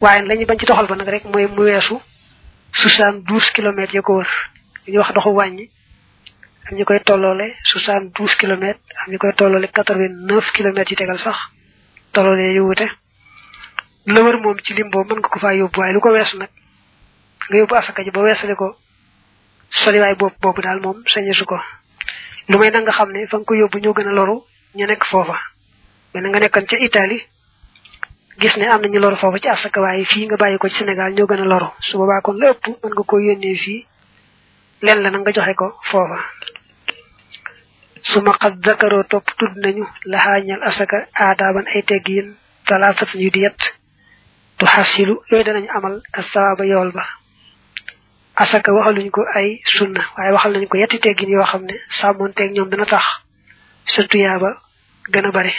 waaye lañu bañ ci doxal ba nag rek mooy mu weesu soixante douze kilomètres ya ko wër. Ñu wax doxu wàññi am ñu koy tolloole soixante douze kilomètres am ñu koy tolloole quatre vingt neuf kilomètres yu tegal sax tolloole yu wute. La wër moom ci lim mën nga ko faa yóbbu waaye lu ko weesu nag nga yóbbu asaka ji ba weesale ko soliwaay boobu boobu daal moom sañesu ko. Lu may da nga xam ne fa nga ko yóbbu ñoo gën a loru ñu nekk foofa. Mais nga nekkan ca Italie gis ne am nañu loru foofu ci asaka waaye fii nga bàyyi ko ci Sénégal ñoo gën a su boobaa kon la ëpp mën nga ko yónnee fii leen la nga joxe ko foofa. Suma xat zakaroo topp tudd nañu laxaañal asaka aadaaban ay teggiin talaafat ñu di yett tu amal asawaaba yool ba. Asaka waxaluñ ko ay sunna waaye waxal nañ ko yetti teggin yoo xam ne sàmmoonteeg ñoom dana tax sa tuyaaba gën a bari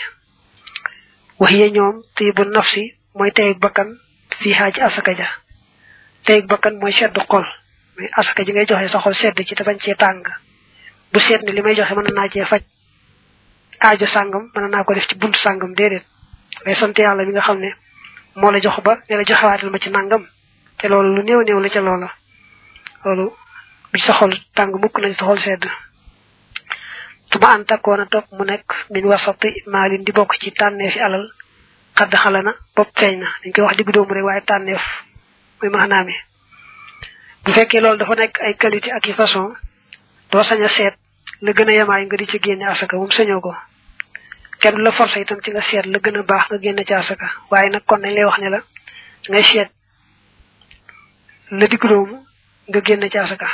waxiye ñoom tiibu nafsi mooy teyeg bakkan fii xaaj asaka ja. Teyeg bakkan mooy seddu xol. Mais asaka ji ngay joxe sa xol sedd ci te bañ cee tàng. Bu seet ne joxe ko def ci buntu sàngam déedéet. Ngay sant yàlla mi nga xam ne la jox ba ne la joxewaatal ma ci nangam te loolu lu néew néew la ca loola. Loolu bi sa xol tàng mukk nañ sa xol sedd. Tuma an takkoona mu min wasati maalin di bokk ci alal xadd xala na bopp feeñ na dañ koy wax digg doomu rek waaye tànneef muy maanaam mi. Bu fekkee loolu dafa nekk ay qualité ak façon nga di ci asaka moom sañoo ko. Kenn la forcé itam ci nga seet la gën a baax nga génne ci asaka. Waaye nag kon nañ lay wax ne la ngay seet la digg doomu nga génne ci asaka.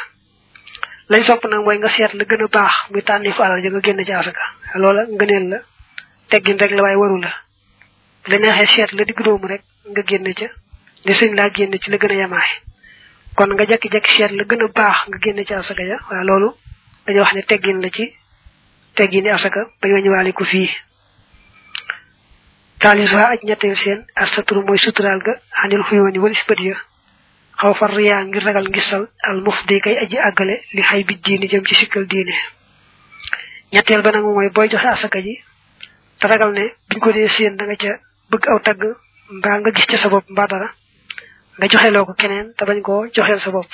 Sopp nga muy nga ci asaka. La teggin rek la la neexee seet la digg doomu rek nga génne ca. Ne sëñ laa génne ci la gën a yemaay kon nga jekki-jekki seet la gën a baax nga génne ci asaka ja. Waaye loolu dañuy wax ne teggin la ci teggini asaka bañ wañu waale ko fii. Taalis waa aj ñetteel seen astaturu mooy suturaal ga xanil xuyooni walis bët ya. Xaw far riyaa ngir ragal ngisal al mufdi kay aji àggale li xay bi diini jëm ci sikkal diine. Ñetteel ba nag mooy booy joxe asaka ji te ragal ne biñ ko dee seen da nga ca bëgg aw tagg mbaa nga gis ca sa bopp mbaa dara nga joxeloo ko keneen te bañ koo joxeel sa bopp.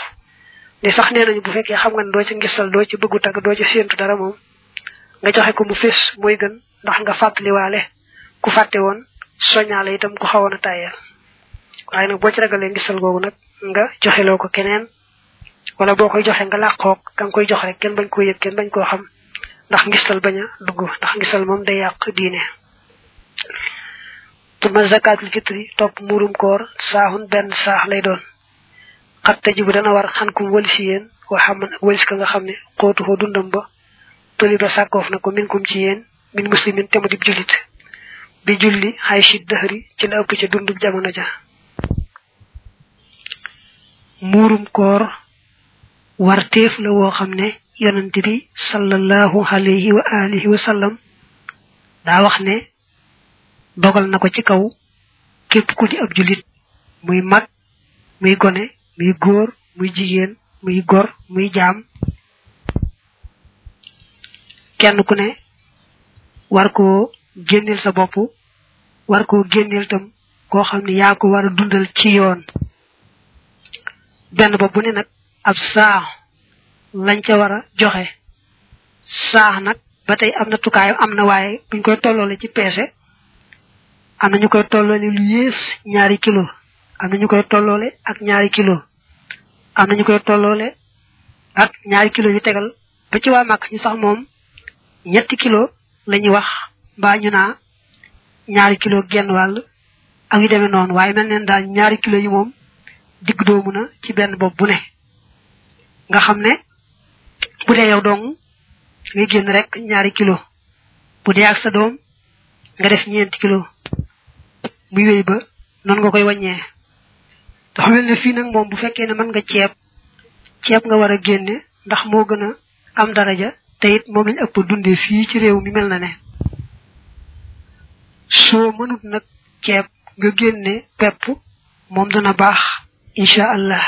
Li sax nee nañu bu fekkee xam nga ne doo ci ngistal doo ci bëggu tagg doo ci séentu dara moom nga joxe ko mu fés mooy gën ndax nga fàttaliwaale ku fàtte woon soñaale itam ku xawoon a tàyyeel waaye nag boo ci ragalee ngistal googu nag nga joxeloo ko keneen wala boo koy joxe nga làqoog ka nga koy jox rek kenn bañ koo yëg kenn bañ koo xam ndax ngistal bañ a dugg ndax ngistal moom day yàq tuma zakatul fitri topp muurum koor saaxun benn saax lay doon xat tajibu dana war xan kum walisi yéen wa xaman walis ka nga xam ne xootu xoo dundam ba toli ba sàkkoof na ko min kum ci yéen min muslimin te mu dib jullit bi julli xay shit dëxëri ci la ëpp ca dundub jamono ja muurum koor warteef la woo xam ne yonante bi sallallahu alayhi wa alihi wa sallam daa wax ne dogal na ko ci kaw képp ku di ab jullit muy mag muy gone muy góor muy jigéen muy gor muy jaam. Kenn ku ne war koo génneel sa bopp war koo génneel tam koo xam ne yaa ko war a dundal ci yoon. Benn bopp bu ne nag ab saax lañ ca war a joxe. Saax nag ba tey am na am na waaye buñ koy tolloole ci peese am na ñu koy tolloole lu yées ñaari kilo. Am na ñu koy tolloole ak ñaari kilo. Am na ñu koy tolloole ak ñaari kilo yu tegal ba ci waa màkk ñu sax moom ñetti kilo la ñuy wax mbaa ñu naa ñaari kilo genn wàll ak yu demee noonu. Waaye mel neen ñaari kilo yi moom digg doomu na ci benn bopp bu ne. Nga xam ne bu yow dong ngay génn rek ñaari kilo. Bu dee ak sa doom nga def ñeenti kilo muy wéy ba noonu nga koy wàññee. dafa mel ne fii nag moom bu fekkee ne mën nga ceeb ceeb nga war a génne ndax moo gën a am daraja te it moom lañ ëpp dundee fii ci réew mi mel na ne. soo mënut nag ceeb nga génne pepp moom dana baax incha allah.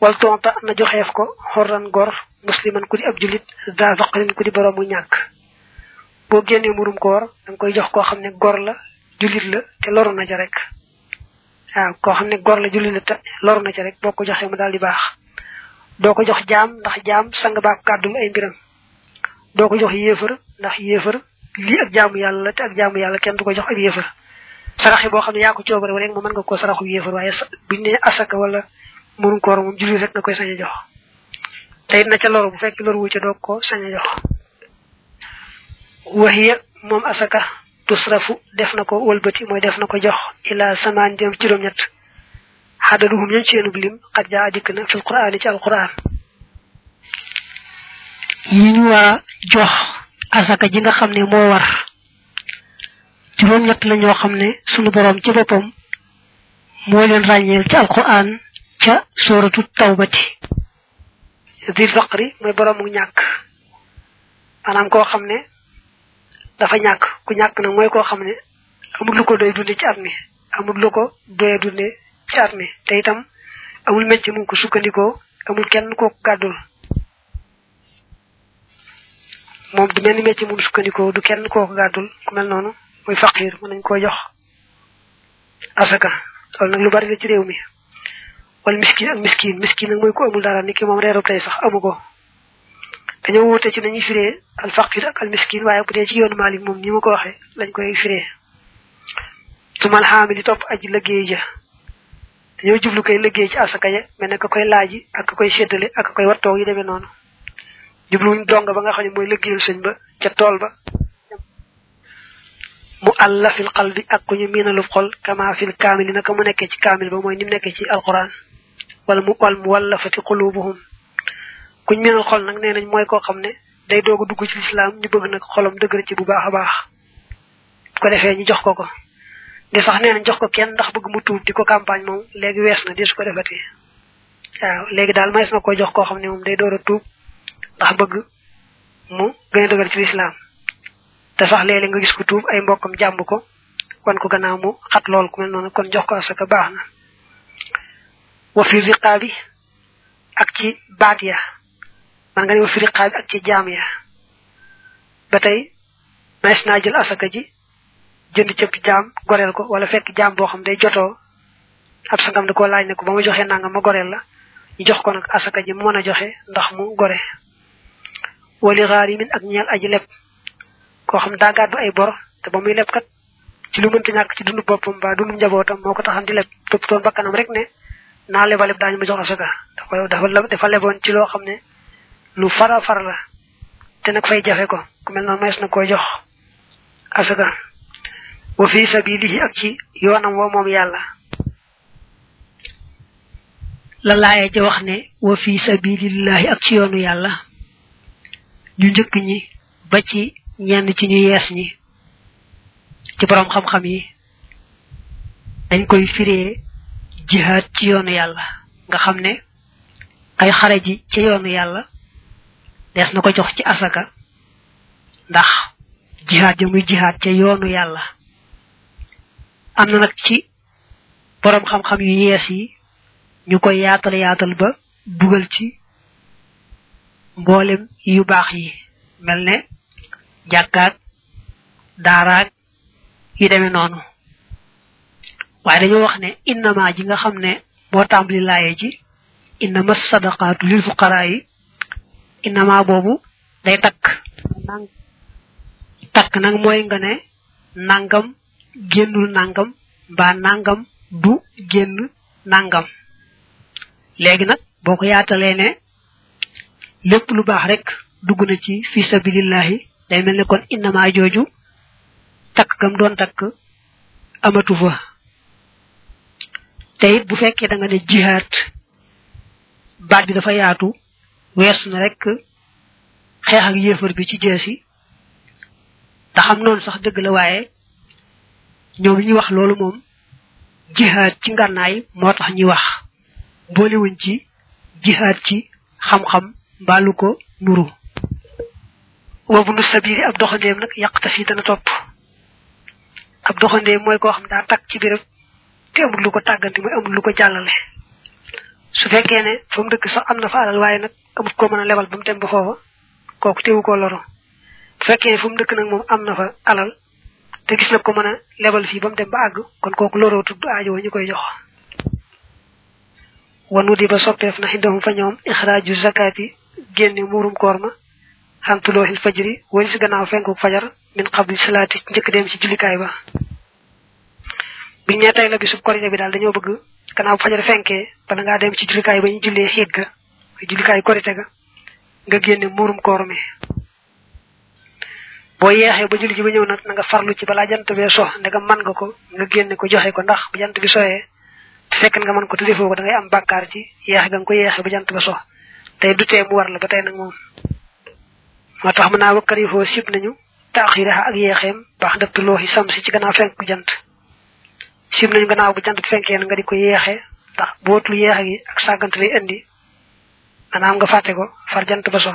wal tonta na joxeef ko xorran gor musliman ku di ab julit daa faqrin ku di boroomu ñàkk. boo génnee murum koor da nga koy jox koo xam ne gor la julit la te loru na ja rek. Waaw koo xam ne gor la julli la te loru na ci rek boo ko mu daal di baax. Doo ko jox jaam ndax jaam sang baa kàddul ay mbiram. Doo ko jox yéefar ndax yéefar lii ak jaamu yàlla la te ak jaamu yàlla kenn du ko jox ak yéefar. Saraxe boo xam ne yaa ko coobare rek mu mën nga koo saraxu yéefar waaye buñ ne asaka wala mënu koor moom julli rek nga koy sañ a jox. Te it na ca loru bu fekk loru wu ca doo ko jox. Waxiya moom asaka tusrafu def na ko wëlbati mooy def na jox ila samaan jëm juróom-ñett. Xadaduhum ñañ seenub lim xat jaa dikk na fil quraan ci alquran yi ñu war jox asaka ji nga xam ne moo war. Juróom-ñett la ñoo xam ne sunu borom ci boppam moo leen ràññeel ci alquran ca sóoratu tawbati. Dil faqri mooy boroomu ñàkk. Maanaam koo xam ne dafa ñàkk. ku ñàkk nag mooy koo xam ne amul lu ko doy dunde ci at mi amul lu ko doye dunde ci at te itam amul mecc mu ko sukkandikoo amul kenn ko gàddul. Moom du mel mecc mu sukkandikoo du kenn koo gàddul. Ku mel noonu muy faqir mën nañ koo jox asaka. Loolu nag lu bari la ci réew mi. Wala miskin ak miskin miskin nag mooy ko amul dara ni ki moom reeru sax amu ko. Dañoo wuute ci nañuy firee al faqir ak al miskin waaye bu dee ci yoonu Maalik moom ni ma ko waxee lañ koy firee. Tumal xaami di topp aji liggéey ja. Dañoo jublu koy liggéey ci asaka ya mel ne ka koy laaji ak ka koy séddale ak ka koy wattoog yi demee noonu. Jubluwuñ dong ba nga xam ne mooy liggéeyal sëñ ba ca tool ba. Mu àlla fil qalbi ak ku ñu miinalub xol kama fil kaamili naka mu nekkee ci kaamil ba mooy ni nekkee ci alquran. Wala mu wal mu wallafati qulubuhum kuñ miinal xol nag nee nañ mooy koo day doog a dugg ci lislaam ñu bëgg nag xolam dëgër ci bu baax a baax. Ko defee ñu jox ko ko. Di sax nee nañ jox ko kenn ndax bëgg mu tuub di ko campagne moom léegi wees na di su ko defati. Waaw léegi daal mays na ko jox koo xam ne day door a tuub ndax bëgg mu gën a dëgër ci lislaam te sax léeg-léeg nga gis ko tuub ay mbokkam jàmb ko wan ko gannaaw mu xat lool ku mel noonu kon jox ko asaka baax na. Wa fi riqaabi ak ci baat ya man nga ne wa fi riqaabi ak ci jaam ya. Ba tey naa jël asaka ji jënd cëpp jaam goreel ko wala fekk jaam boo xam day jotoo ab sangam da koo laaj ne ko ba ma joxee ma goreel la ñu jox ko nag asaka ji mu joxe ndax mu gore. Wali xaarimin ak ñeel aji leb koo xam daa gàddu ay bor te ba muy leb kat ci lu mënta ñàkk ci dundu boppam ba dundu njabootam moo ko taxan di leb topp toon bakkanam rek ne naa leba leb daañu ma jox asaka. Dafa dafa leboon ci loo xam ne lu fara far la te nag fay jafe ko. Ku mel noonu mayees na koo jox. Asaka. Wa fi sabilihi ak ci yoonam woo moom yàlla. La laaya ja wax ne wa fi sabilillahi ak ci yoonu yàlla. Ñu njëkk ñi ba ci ñenn ci ñu yees ñi. Ci borom xam-xam yi. Dañ koy firee jihaad ci yoonu yàlla. Nga xam ne kay xare ci yoonu yàlla des na ko jox ci asaka. ndax jihaat ja muy jihaat ca yoonu yàlla. am na nag ci boroom xam-xam yu yees yi ñu koy yaatal yaatal ba dugal ci mboolem yu baax yi. mel ne jàkkaak daaraak yi demee noonu. waaye dañoo wax ne innama ji nga xam ne moo tàmbali laaye ji innama sadaqaatu lil fuqaraa yi innama boobu day takk. Takk nag mooy nga ne nangam génnul nangam mbaa nangam du génn nangam. Léegi nag boo ko yaatalee ne lépp lu baax rek dugg na ci fi sabilillahi day mel ne kon innama jooju takk gam doon takk amatu fa. Te it bu fekkee da nga ne jihaat baat bi dafa yaatu weesu na rek xeex ak yéefar bi ci jeesi. te xam noonu sax dëgg la waaye ñoom ñuy wax loolu moom jihaat ci ngànnaay moo tax ñuy wax. boolewuñ ci jihaat ci xam-xam mbaalu ko nuru. wabu nu sabiri ab doxandeem nag yàq fi dana topp. ab doxandeem mooy koo xam daa takk ci béréb te amul lu ko tàgganti mooy amul lu ko jàllale. Su fekkee ne fa mu dëkk sax am na fa alal waaye nag amut koo mën a lebal ba mu dem ba foofa kooku teewu koo loro bu fekkee ne fu mu dëkk nag moom am na fa alal te gis na ko mën a lebal fii ba mu dem ba àgg kon kooku loroo tudd aajo ñu koy jox. Wanu di ba soppeef na xindahum fa ñoom ixraaju zakati génne muurum koor ma xantulooxil fajri wali si gannaaw fenku fajar min qabli salaati njëkk dem ci jullikaay ba. Bi ñe tay la bisub korite bi daal dañoo bëgg gannaaw fajar fenkee bala ngaa dem ci jullikaay ba ñu jullee xiit ga? Jullikaay korite ga? Nga génne muurum koor mi boo yeexee ba julli ji ba ñëw nag na nga farlu ci balaa jant bee so ndegam man nga ko nga génne ko joxe ko ndax bu jant bi soyee te fekk nga man ko te defoo ko da ngay am bàkkaar ci yeexe ga nga ko yeexe ba jant ba so tey du tee mu war la ba tey nag moom moo tax mën naa foo sib nañu ak looxi sam si ci gannaaw fenk jant sib nañu gannaaw bu jant fenkee nga di ko yeexe ndax bootul yeexe gi ak sàggante lay indi. Maanaam nga fàtte ko far jant ba so.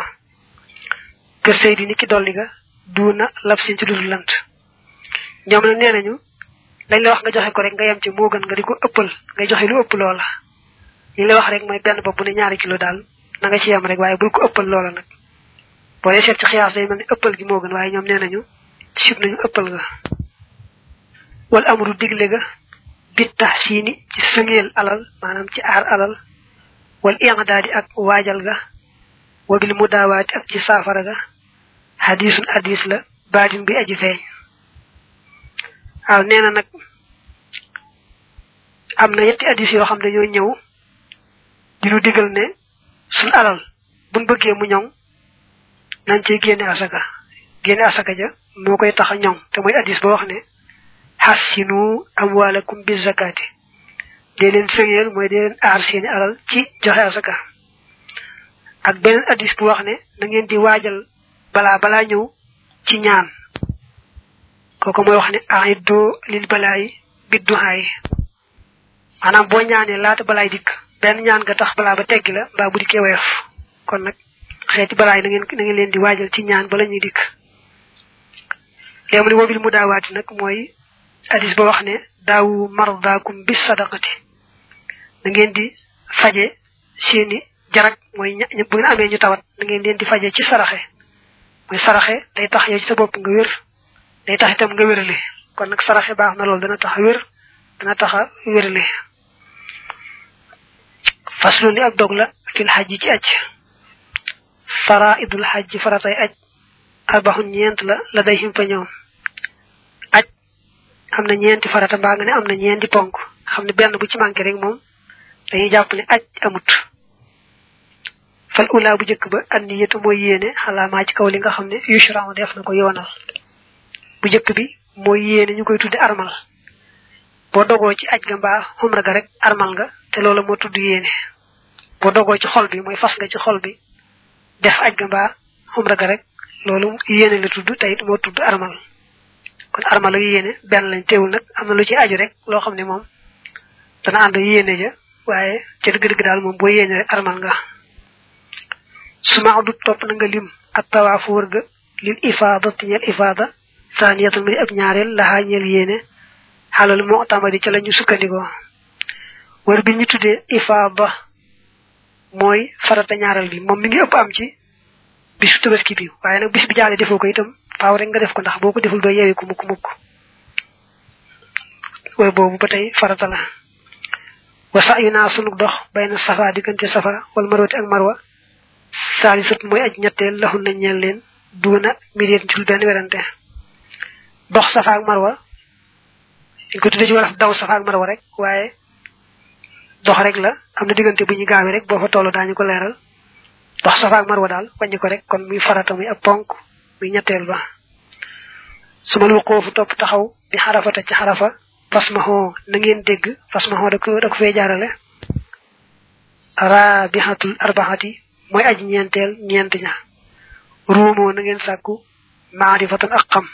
Kër sëy di ni ki dolli ga duuna lab sin ci dudul lant ñoom nag nee nañu lañ la wax nga joxe ko rek nga yem ci moo gën nga di ko ëppal ngay joxe lu ëpp loola. Li la wax rek mooy benn bopp bu ne ñaari kilo daal na nga ci yem rek waaye bul ko ëppal loola nag. Boo dee seet ci xiyaas day mel ni ëppal gi moo gën waaye ñoom nee nañu sib nañu ëppal ga wal amru digle ga bit tax siini ci sëngeel alal maanaam ci aar alal wal iqdaadi ak waajal ga wabil mudaawaati ak ci saafara ga. Hadisun hadis la baadin bi aji feeñ. Waaw nee na nag am na yetti hadis yoo xam dañoo ñëw di nu digal ne suñ alal buñ bëggee mu ñoŋ nañ ci génne asaka. Génne asaka ja moo koy tax ñoŋ te mooy hadis ba wax ne hassinu amwalakum bi zakati dee leen sëngeel mooy dee leen aar seeni alal ci joxe asaka ak beneen hadis bu wax ne na ngeen di waajal balaa balaa ñëw ci ñaan. Kooku mooy wax ne aiddo lil balaay bidduhaay maanaam boo ñaanee laata balaay dikk benn ñaan nga tax balaa ba teggi la mbaa bu dikkee woyof. Kon nag xeeti balaay na ngeen na ngeen leen di waajal ci ñaan bala wobil mu daawaati nag mooy hadis ba wax ne daawu mardaakum bis sadaqati. Na ngeen di faje seeni jarak mooy bu ngeen amee ñu tawat na ngeen leen di faje ci saraxe. Mooy saraxe day tax yow ci sa bopp nga wér day tax itam nga wérale. Kon nag saraxe baax na loolu dana tax wér dana tax a wérale. Faslu li ab dog la fil xajji ci aj. Faraidul xajji faratay aj. Arbaxun ñeent la la day him fa ñoom am na ñeenti farata mbaa nga ne am na ñeenti ponk. Xam ne benn bu ci manqué rek moom dañuy jàpp ne aj amut. Fal ula bu jëkk ba an niyatu mooy yéene xalaa maa ci kaw li nga xam ne yushra def na ko yoonal. Bu jëkk bi mooy yéene ñu koy tudde armal. Boo dogoo ci aj ga mbaa xumra ga rek armal nga te loolu moo tudd yéene. Boo dogoo ci xol bi mooy fas nga ci xol bi def aj ga mbaa xumra ga rek loolu yéene la tudd te it moo tudd armal kon armal ak yéene benn lañ teewul nag am na lu ci aju rek loo xam ne moom dana ànd yéene ja waaye ca dëgg-dëgg daal moom boo yéene rek armal nga. Suma du topp na nga lim ak tawaafu wër ga lil ifaada ti ñeel ifaada saaniyatan mi ab ñaareel laxaa ñeel yéene xalal moo tamadi ca la ñu sukkandikoo. Wër bi ñu tuddee ifaada mooy farata ñaareel bi moom mi ngi ëpp am ci bisu tabaski bi waaye nag bis bi jaale defoo ko itam faaw rek nga def ko ndax boo ko deful doo yeewee ko mukk mukk wër boobu ba farata la wa sa yu naa sunu dox bay na safa diggante safa wala marwati ak marwa. Saalisat mooy aj ñetteel laxun nañ ñeel leen duuna miréet jul benn werante dox safa ak marwa. Ko tuddee ci wolof daw safa ak marwa rek waaye dox rek la am na diggante bu ñu gaawee rek boo fa toll daañu ko leeral dox safa ak marwa daal wàññi ko rek kon muy farata muy ponk muy ñetteel ba su ma lu xoofu topp taxaw bi xarafata ci xarafa fasmaxoo ma xoo na ngeen dégg fas ma xoo da ko da ko arbaxati mooy aji ñeenteel ñeent ña. Ruumoo na ngeen sàkku maarifatan ak xam.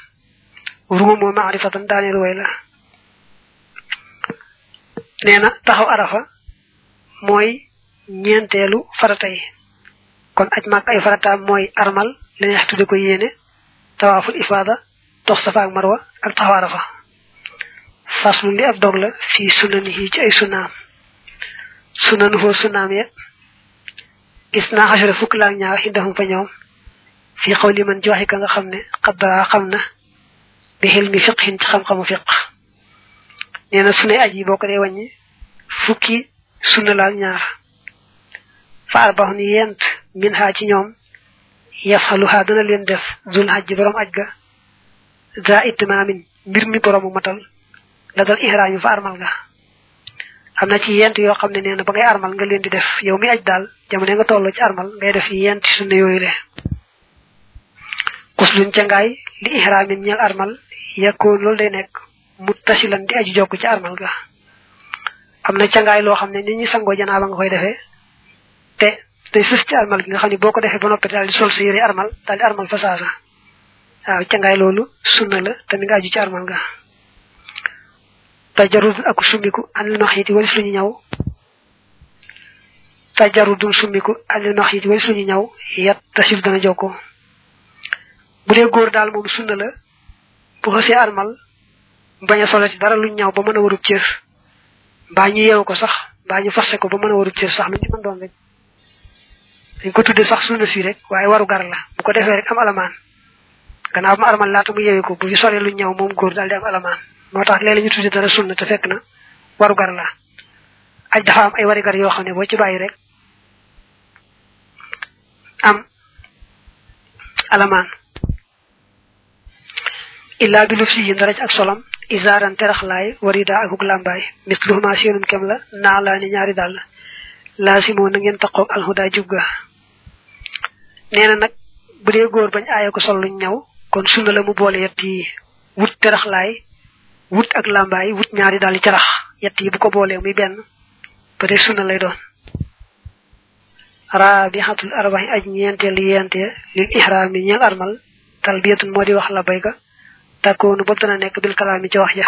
Ruumoo maarifatan daaneel way la. Nee na taxaw arafa mooy ñeenteelu farata kon aj maak ay farataam mooy armal la neex tudde ko yéene tawaaful ifaada dox safa ak marwa ak taxaw arafa faslu li ab dog la fii sunanihi ci ay sunaam sunanu foo sunaam ya gis naa xasara fukk laak ñaar xindahum fa ñoom fii xaw li man joxe ka nga xam ne xaddaa xam na bi xel mi fiqhin ci xam-xamu fiq nee na sunay aj yi boo ko dee wàññi fukki sunna laak ñaar fa arbahun yent min ha ci ñoom yafhaluha dana leen def zul hajj borom aj ga za itmamin mbir mi borom matal. La dal ihram fa armal ga. Amna ci yent yo xamne neena ba ngay armal nga leen di def. Yow mi aj dal jamono nga tollu ci armal ngay def yent sunna yoyu le. Kuslun ca ngaay li ihramin ñal armal yakko lol day nek muttasilan di aju jokku ci armal ga. Amna ca ngaay lo xamne nit ñi sango janaaba nga koy defé te day sus ci armal gi nga xamni boko defé ba nopi dal di sol sa yére armal dal di armal fa waaw ca ngaay loolu sunna la te mi nga aju ci armal ga tajarud ak sumiku anil mahiti walis luñu ñaw. Tajarudul sumiku anil mahiti walis luñu ñaw yat tasil dana joko bu dee góor daal moom sunna la bu xasee armal bañ a solo ci dara luñ ñaw ba mën a warub cër. Mbaa ñu yeewu ko sax mbaa ñu fasse ko ba mën a warub cër sax lu ñu mën rek. Dañ ko tudde sax sunna fii rek waaye waru gar la. Bu ko defee rek am alamaan gannaaw ma armal laata mu yeewu ko bu ñu solee luñ ñaw moom góor daal di am alamaan moo tax ñu tudde dara sunna te fekk na waru gar la aj dafa am ay wari gar yoo xam ne boo ci bàyyi rek am. Alamaan illa bi lufsi yi ndaraj ak solam. Izaaran teraxlaay warida akuk lambaay misluhuma seenum kem la naala ni ñaari dal. Laasimo na ngeen taqoog alhuda jubga neena nag bu dee góor bañ sol luñ ñaw kon sunna la mu boole yett yi wut teraxlaay wut ak lambaay wut ñaari dal carax yett yi bu ko boolee muy benn ba sunna lay doon. Rabihatul arbahi aj ñeenteel yente lil ihram yi ñeel armal talbiyatun moo di wax la bayga takkoonu bopp dana nekk bil kalaami ci wax ja.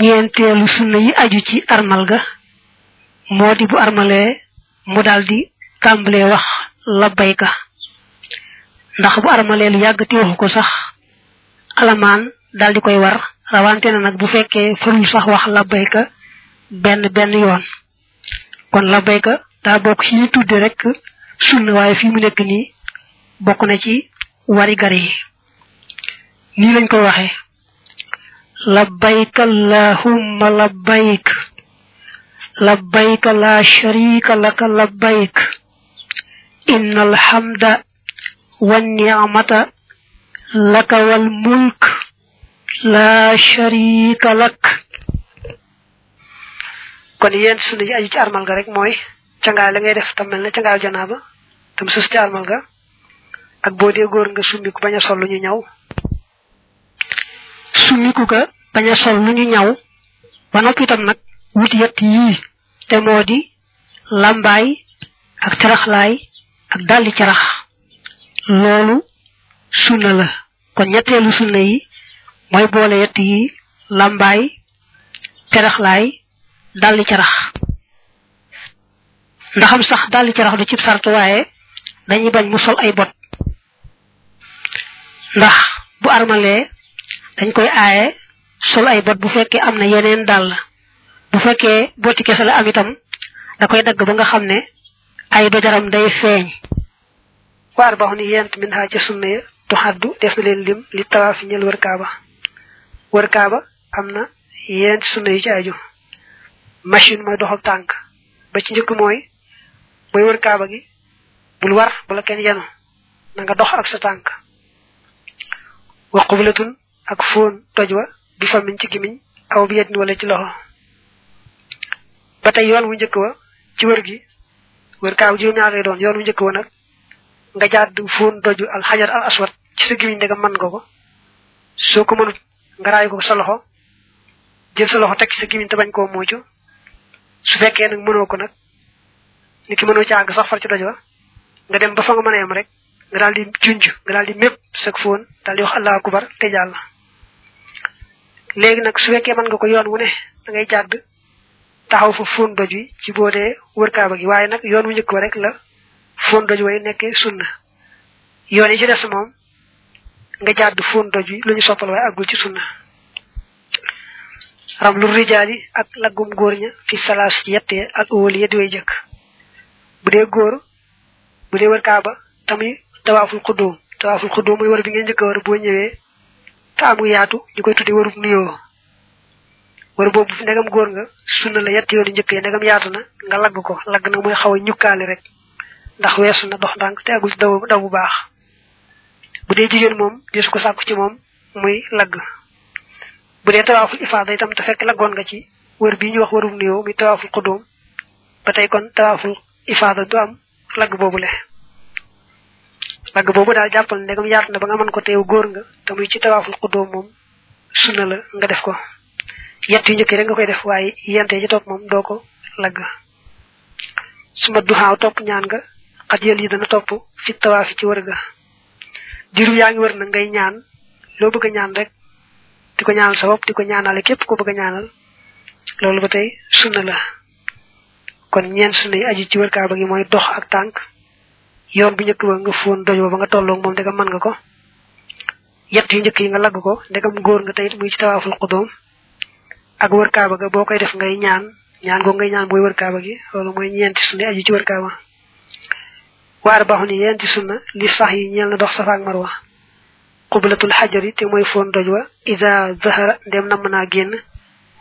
Ñeenteelu sunna yi aju ci armal ga moo di bu armalee mu daldi tàmbalee wax labbayka ndax bu armalee lu yàgg ti waxu ko sax alamaan daldi koy war rawante na nag bu fekkee farul sax wax labbayka benn benn yoon. Kon labbayka daa bokk ci ñu tudde rek sunna waaye fi mu nekk nii bokk na ci wari gar yi. Nii lañ ko waxe. Labbayk allahumma labbayk. Labbayk la sharika laka labbayk. Inna alhamda laka wal mulk la sharika lak kon yeen sunu yi aju ci armal ga rek mooy cangaay la ngay def tam mel na cangaay janaaba tam sus ci armal ga ak boo dee góor nga summiku bañ a sol ñu ñaw. Summiku ga bañ a sol ñu ñaw ba noppi itam nag wut yett yii te moo di lambaay ak taraxlaay ak daldi carax loolu sunna la. Kon ñetteelu sunna yi mooy boole yett yi làmbaay taraxlaay daldi carax. Ndaxam sax daldi carax du cib sart waaye dañuy bañ mu sol ay bot. Ndax bu armalee dañ koy aaye sol ay bot bu fekkee am na yeneen dàll. Bu fekkee boti kese la am itam da koy dagg ba nga xam ne ay dojaram day feeñ. Waar ba ni yent min ha ca sunna ya tu haddu def na leen lim li tawaafi ñel wër kaaba. Wër kaaba am na yent sunna yi ci aju. Machine mooy doxal tànk. Ba ci njëkk mooy booy wër kaaba gi bul war bu la kenn yenu. Na nga dox ak sa tànk. Wa qublatun ak foon toj wa bi famin ci gimiñ aw bi yedin wala ci loxo. Ba tey yoon wu njëkk wa ci wër gi wër kaaw juróom ñaar doon yoon wu njëkk wa nag nga jaad foon toju al hajar al aswad ci sa gimiñ ndega man nga ko. soo ko mënut nga raay ko sa loxo jël sa loxo teg ci sa gimiñ te bañ koo muucu. su fekkee nag mënoo ko nag ni ki mënoo ci àgg sax far ci doj wa nga dem ba fa nga mën a rek nga daal di junj nga daal di mépp sag foon daal di wax allahu akbar te jàll. léegi nag su fekkee mën nga ko yoon wu ne da ngay jàdd taxaw fa foon doj wi ci boo wër kaaba gi waaye nag yoon wu njëkk wa rek la foon doj way nekkee sunna. Yoon yi ci des moom nga jàdd foon doj wi lu ñu soppal waaye àggul ci sunna. Ram lu rijaali ak laggum góor ña fi salaas ci yettee ak óoli yeddi way jëkk. Bu dee góor bu dee wër kaaba tamuy tawaaful xuddoom. Tawaaful xuddoom mooy wër bi ngeen njëkk a wër boo ñëwee te amu yaatu ñu koy tudde wërub nuyoo. Wër boobu fi ndegam góor nga sunna la yetti yoonu njëkk yi ndegam yaatu na nga lagg ko. Lagg nag mooy xaw a ñukkaali rek ndax weesu na dox ndànk te agul daw daw bu baax. Bu dee jigéen moom desu ko sàkku ci moom muy lagg. Bu dee ifaada itam te fekk laggoon nga ci wër bi ñu wax wërum nuyoo mi tawaaful xudóom ba kon tawaaful ifaada du am lagg boobu le lagg boobu daal jàppal ndegam yaatu na ba nga mën ko teew góor nga te muy ci tawaaful xudóom moom sunna la nga def ko. Yett yu njëkk rek nga koy def waaye yente ci topp moom doo ko suma duxaaw topp ñaan nga xat yël yi dana topp fi tawaafi ci wër ga. Diiru yaa ngi wër na ngay ñaan. Loo bëgg ñaan rek di ko ñaanal sa bopp di ko ñaanale képp ko bëgg ñaanal. Loolu ba tey sunna la. Kon ñeen sunna yi aju ci wër kaaba gi mooy dox ak tànk. Yoon bu njëkk ba nga fóon doj ba nga tolloog moom ndegam mën nga ko. Yett yu njëkk yi nga lagg ko ndegam góor nga tey muy ci tawaaful xudóom ak wër kaaba ga boo koy def ngay ñaan ñaan go ngay ñaan gi. Loolu ñeenti sunna aju ci kaaba waar baxu ni yenti sunna li sax yi ñeel na dox safa ak marwa. Qublatul xajari te mooy foon doj wa. Ida zahara ndem namm naa génn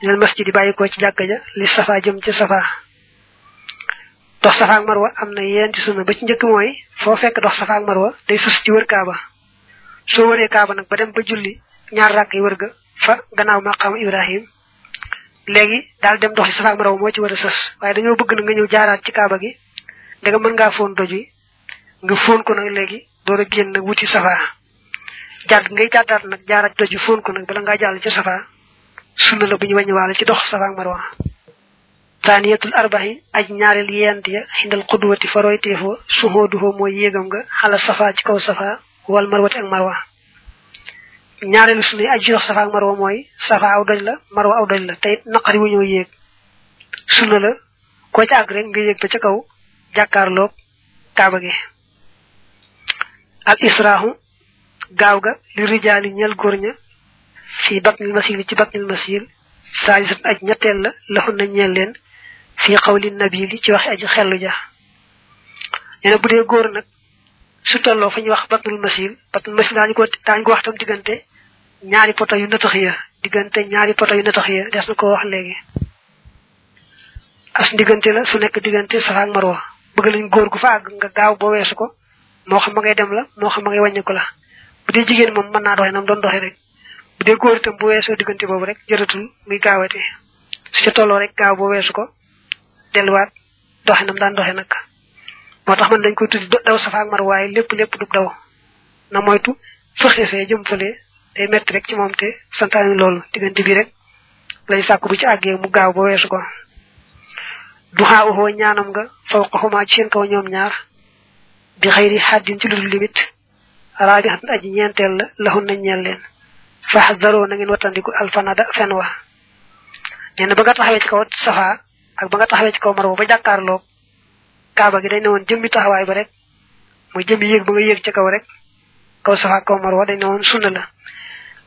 lil masjid yi bàyyi ko ci jàkka ja li safa jëm ci safa. Dox safa ak marwa am na yenti sunna. Ba ci njëkk mooy foo fekk dox safa ak marwa day sus ci wër kaaba. Soo wëree kaaba nag ba dem ba julli ñaar rakk yi wër ga fa gannaaw maqaam ibrahim. Léegi daal dem doxi safa ak marwa moo ci war a sës waaye dañoo bëgg na nga ñëw jaaraat ci kaaba gi da nga mën ngaa foon doj wi nga foon ko nag léegi door a génn nag wuti safa. Jàdd ngay jàddaat nag jaaraat doj wi foon ko nag bala ngaa jàll ci safa sunna la bu ñu wàññiwaale ci dox safa ak marwa. Taaniyatul arbahi aj ñaareel yent ya xindal xudwati faroy teefoo suhooduhoo mooy yéegam nga xala safa ci kaw safa wal marwati ak marwa. Ñaareelu sunna yi aju dox safa ak marwa mooy safa aw doj la marwa aw doj la tey naqari wu ñoo yéeg. Sunna la koo ci àgg rek nga yéeg ba ca kaw jàkkaarloog kaaba gi. Al israhu gaaw ga li rijaali ñel góor ña fii batnil masil ci batnil masil saalisat aj ñetteel la laxun na ñeel leen fii xawli nabili ci waxi aji xellu ja. Na bu dee góor nag su tolloo fa ñuy wax batnul masil batnul masil daañu ko daañu ko wax tam diggante ñaari poto yu natax ya diggante ñaari poto yu natax ya des na ko wax léegi. As diggante la su nekk diggante safa ak marwa bëgg lañ góor gu fa nga gaaw boo weesu ko moo xam ma ngay dem la moo xam ngay ko la. Bu dee jigéen moom mën naa doxee nam doon doxee rek. Bu dee góor itam bu weesoo diggante boobu rek jotatul muy gaawate. Su ca tolloo rek gaaw boo weesu ko delluwaat doxe nam daan doxe nag. Moo tax man dañ koy tuddi daw safa ak mar waaye lépp lépp du daw. Na moytu fëxe fee jëm fële day metti rek ci moom te santaani loolu. Diggante bi rek lay sàkku bu ci àggee mu gaaw ba weesu ko. Du xaawuxoo ñaanam nga faw ci seen kaw ñoom ñaar بغير حد تلو لبت رابعة أجنيان تل لهن نجيان لين فحذروا نجن وطن ديكو ألفان أدا فنوا. نجن بغا تحوية كو تصفا أك بغا تحوية كو مروا. بجا كارلو كابا كده نون جمي تحوية بريك. مو جمي يك بغا يك جكو ريك كو صفا كو مروا. دي نون سنة لا.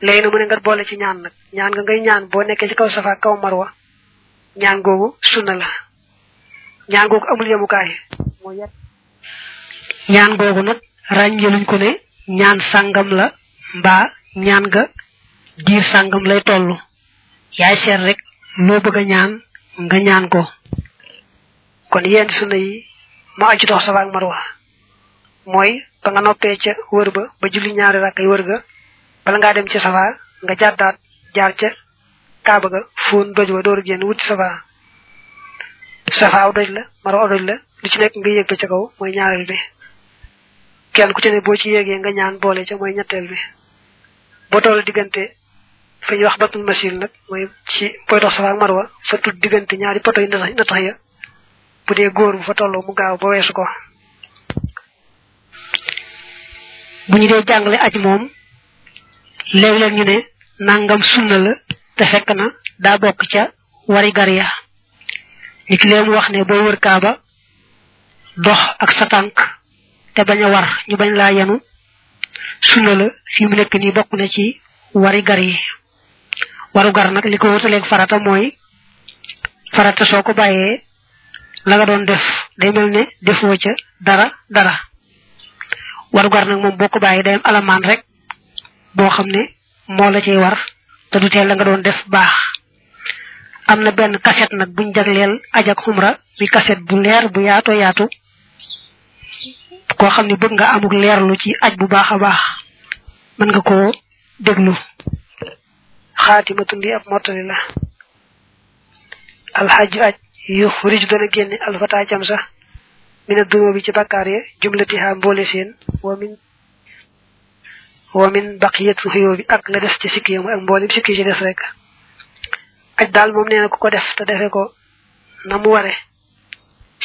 لينو من انگر بولي چي نان نان غنغي نان بو نكي جكو صفا كو مروا. نان غوغو سنة لا. نان غوغو أمول يمو كاي مو يك ñaan googu nag ràññeeluñ ko ñaan sàngam la mbaa ñaan ga diir sàngam lay tollu yaay seet rek loo bëgg a ñaan nga ñaan ko. Kon yeen sunna yi ma aju dox safa ak marwa. Mooy ba nga noppee ca wër ba ba julli ñaari rakk wër ga bala ngaa dem ci safa nga jàddaat jaar ca kaaba ga fóon doj wa door génn wuti safa safa doj la marwa aw la lu ci nekk nga yéeg ba ca kaw mooy ñaareel bi. Kenn ku ci ne boo ci yéegee nga ñaan boole ca mooy ñetteel bi. Boo toll diggante fi wax batul masil nag mooy ci booy dox safa marwa fa tudd diggante ñaari poto yi na tax ya. Bu dee góor bu fa tolloo mu gaaw ba weesu ko. Bu ñu dee jàngale aj moom léeg-léeg ñu ne nangam sunna la te fekk na daa bokk ca wari gar ya. Ni ki leen wax ne booy wër kaaba dox ak sa tànk te bañ a war ñu bañ laa yenu sunna la fi mu nekk nii bokk na ci wari gar yi. Waru gar nag li ko wutaleeg farata mooy farata soo ko bàyyee la nga doon def day mel ne defoo ca dara dara. Waru gar nag moom boo ko bàyyee day am alamaan rek boo xam ne moo la cay war te du teel la nga doon def baax. Am na benn kaset nag buñ jagleel aj ak xumra bi kaset bu leer bu yaato yaatu koo xam ne bëgg nga amuk leerlu ci aj bu baax a baax mën nga koo déglu. Xaatimatu ndi ab mottali la alxaju aj yu rij dana génne alfata cam sax mina dunoo bi ci bakkaar ya jumlatiha mboole seen wa min wa min baqiyatu xuyoo bi ak la des ci sikki yamu ak mboolim sikki ci des rek. Aj daal moom nee na ku ko def te defe ko na mu ware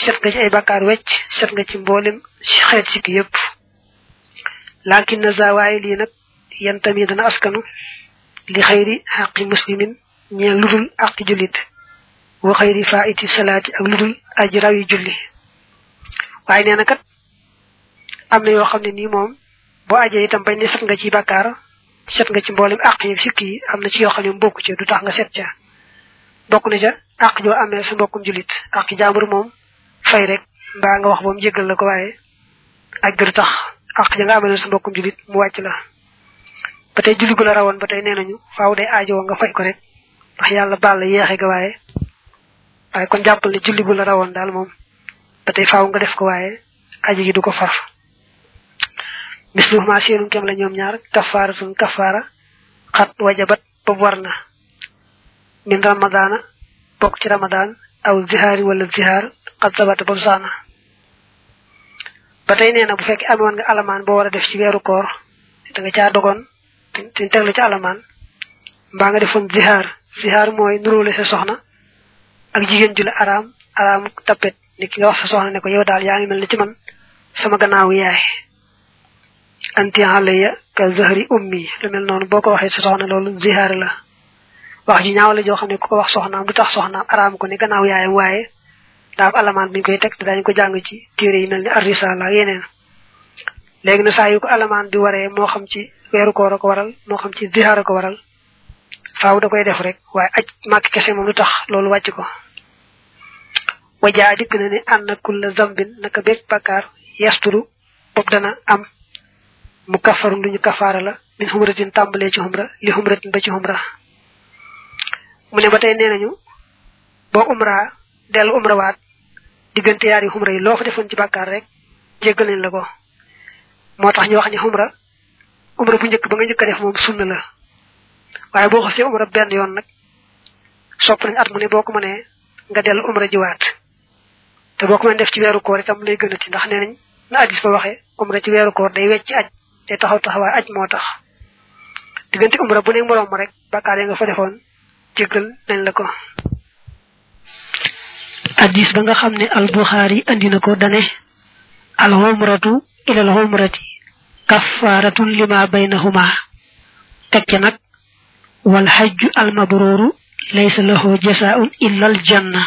set nga ci ay bakkaar wecc set nga ci mboolem xeet sikki yépp lakin na zawaayi lii yan tamit dana askanu li xayri xaqi muslimin ñeel ludul aqi jullit. Wa xayri faiti salaati ak ludul aji raw yi julli. Waaye nee na kat am na yoo xam ne nii moom boo itam bañ ne set nga ci bakkaar set nga ci mboolem àq yi sikki yi am na ci ne bokku du tax nga set ca. Bokk na ca joo amee sa mbokkum julit àq jaambur moom fay rek mbaa nga wax mu jéggal la ko waaye aj ga du tax àq ja nga amee sa mbokkum julit mu wàcc la. Ba julli gu la rawoon ba tey nee nañu faaw day aajoo nga fay ko rek ndax yàlla baal la yeexe ga waaye. Waaye kon jàppal ne julli gu la moom ba tey faaw nga def ko waaye aji gi du ko far. Misluhuma seenum kem la ñoom ñaar kafaaratun kafaara xat wajabat bob war na. Min ramadana bokk ci ramadan aw zihaari wala zihaar xat sabata bob saana ba tey nee na bu fekkee amoon nga alamaan boo war a def ci weeru koor da nga caa dogoon te teg la ci alamaan mbaa nga defoon zihaar zihaar mooy nuróole sa soxna ak la araam araam tapet. Ni ki nga wax sa soxna ne ko yow daal yaa ngi mel ni ci man sama gannaaw yaay anti alayya ka zahri ummi. Lu mel noonu boo ko waxee sa soxna loolu zihaar la. Wax ji ñaaw la joo xam ne ku ko wax soxnaam du tax araam ko ne gannaaw yaayam waaye daa am alamaan buñ koy teg te dañ ko jàng ci téere yi mel ni arrisala yeneen. Léegi na saa yu ko alamaan bi waree moo xam ci weeru koor a ko waral moo xam ci zihaar a ko waral faaw da koy def rek waaye aj màkk kese moom lu tax loolu wàcc ko. Wajaa dikk na ne ànd kulla zambin naka bépp bakkaar yasturu bopp dana am. Mu kafaru lu ñu kafaara la min xumratin tàmbalee ci xumra li xumratin ba ci xumra. Mu ne ba boo umra dellu umra waat diggante yaari xumra yi loo fa defoon ci bàkkaar rek jéggal nañ la ko. Moo tax ñu wax ni xumra umra bu njëkk ba nga a def moom sunna la. Waaye boo xasee umra benn yoon nag sopp nañ at mu ne boo ko mënee nga dellu umra jiwaat. Te boo ko mën def ci weeru koor itam lay gën a ci ndax nee nañ na addis ba waxee umra ci weeru koor day wecc aj te taxaw taxawaay aj moo tax. Diggante umra bu ne moroom rek bakkaar yi nga fa defoon jéggal nañ la ko addis ba nga xam ne al buxaari andi na ko dane al umratu ila al umrati kaffaratun lima baynahuma. Teg ca nag wal hajju al mabruru laysa lahu jasaa'un illa al janna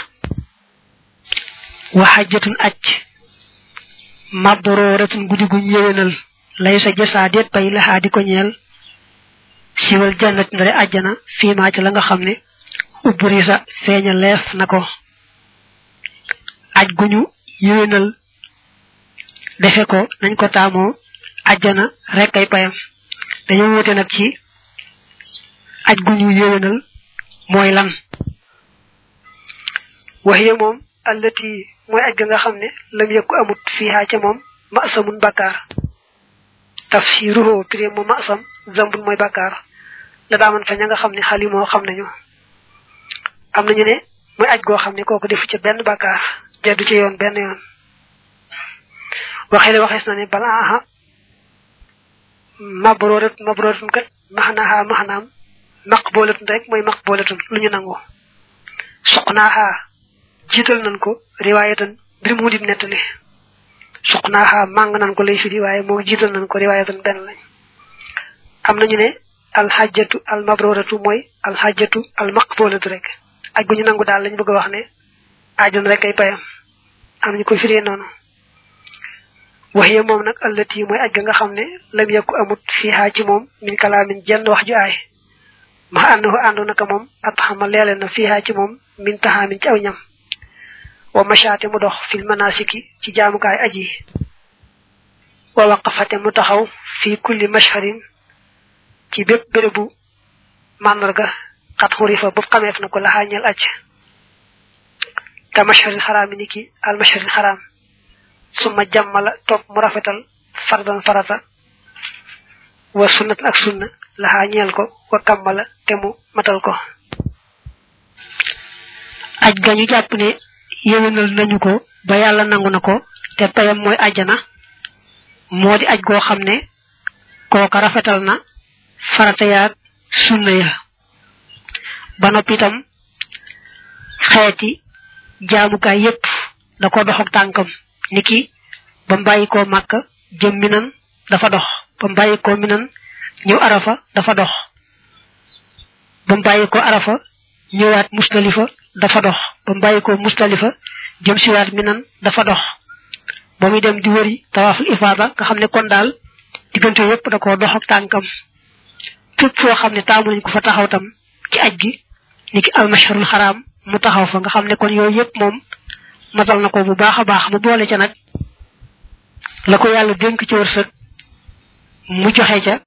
wa hajjatun aj mabruratun gudi guñ yewenal laysa jasaa deet bay laxaa di ko ñeel. Siwal jannat ndare àjjana fii maa ca la nga xam ne ubburisa feeña leef na ko aj guñu yewenal defe ko nañ ko taamoo àjjana rek ay payam. Dañoo wute nag ci aj guñu yewenal mooy lan. Waxiye moom allati mooy aj ga nga xam ne lam yëkku amut fiihaa ca moom masamun bakkaar. Tafsiruhu pré mu masam zambun mooy bakkaar. La daaman fa nga xam ne xali moo xam nañu. Am nañu ne mooy aj goo xam ne kooku defu ca benn bakkaar jaddu ci yoon benn yoon waxee waxees na ne bala aha mabrorat mabroratun kat maxnaaha maxnaam maqboolatun rek mooy maqboolatun lu ñu nangu soqnaaha jiital nañ ko riwaayatan mbir mu dib nettali. Suqnaaha màng nañ ko lay firi waaye moo jiital nañ ko riwaayatan benn lañ am nañu ne alxajjatu almabroratu mooy alxajjatu almaqbolatu rek. Aj gu ñu nangu daal lañ bëgg wax ne ajoon rek ay payam am ñu ko firee noonu. Moom nag allati mooy aj ga nga xam ne lam yakku amut fiihaa ci moom min kalaamin jenn wax ju aay. Ma ànnahu àndu naka moom at xama leele na fiihaa ci moom min taxaamin ci aw ñam. Wa mashaate mu dox fil manasiki ci jaamukaay aji wa waqafate mu taxaw fi kulli mashharin ci bépp bérébu màndarga xat xurifa bu xameef na ko laxaañal acc ka masharil xaraam ni ki al masharil xaraam suma jàmmala topp mu rafetal fardan farata. Wa sunnat ak sunna laxaañeel ko wa kammala te mu matal ko. Aj gañu jàpp ne yéwénal nañu ko ba yàlla nangu na ko te payam mooy ajjana moo di aj goo xam ne kooka rafetal farata yaag sunna ya. Ba xeeti jaamukaay yépp da ko dox tànkam. Niki ba mbàyyi koo màkk jëm minan dafa dox. Ba mbàyyi koo minan dafa dox. Ba ko arafa ñëwaat mustalifa dafa dox. Ba mbàyyi ko mustalifa jëm siwaat minan dafa dox. Ba muy dem di wëri tawaaful ifaada nga xam ne kon daal diggante yépp da ko dox ak tànkam. Fépp foo xam ne taamu nañ ko fa taxaw tam ci aj gi niki almasharul xaraam mu taxaw fa nga xam ne kon yooyu yëpp moom matal na ko bu baax a baax mu boole ca nag la ko yàlla dénk ci wërsëg mu joxe ca